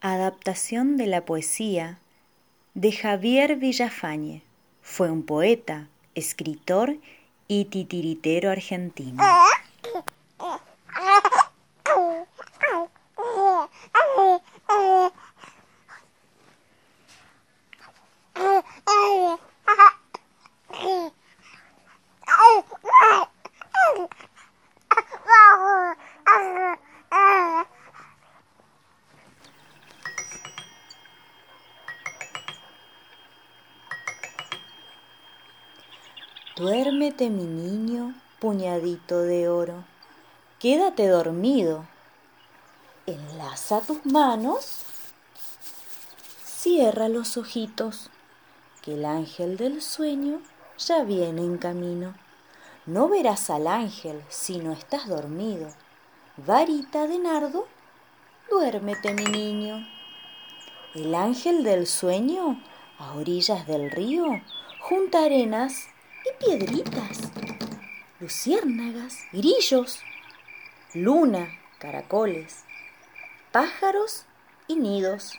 Adaptación de la poesía de Javier Villafañe. Fue un poeta, escritor y titiritero argentino. Duérmete mi niño, puñadito de oro, quédate dormido, enlaza tus manos, cierra los ojitos, que el ángel del sueño ya viene en camino. No verás al ángel si no estás dormido. Varita de nardo, duérmete mi niño. El ángel del sueño, a orillas del río, junta arenas y piedritas, luciérnagas, grillos, luna, caracoles, pájaros y nidos,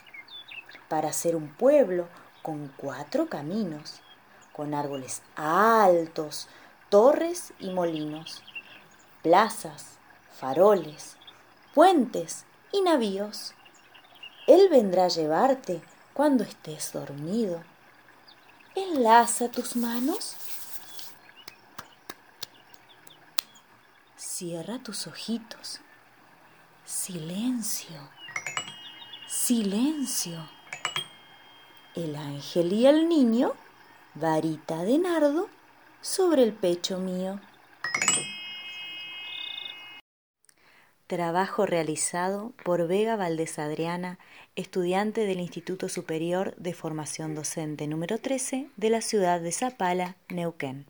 para hacer un pueblo con cuatro caminos, con árboles altos, torres y molinos, plazas, faroles, puentes y navíos. Él vendrá a llevarte cuando estés dormido. Enlaza tus manos Cierra tus ojitos. Silencio. Silencio. El ángel y el niño, varita de nardo, sobre el pecho mío. Trabajo realizado por Vega Valdés Adriana, estudiante del Instituto Superior de Formación Docente número 13 de la ciudad de Zapala, Neuquén.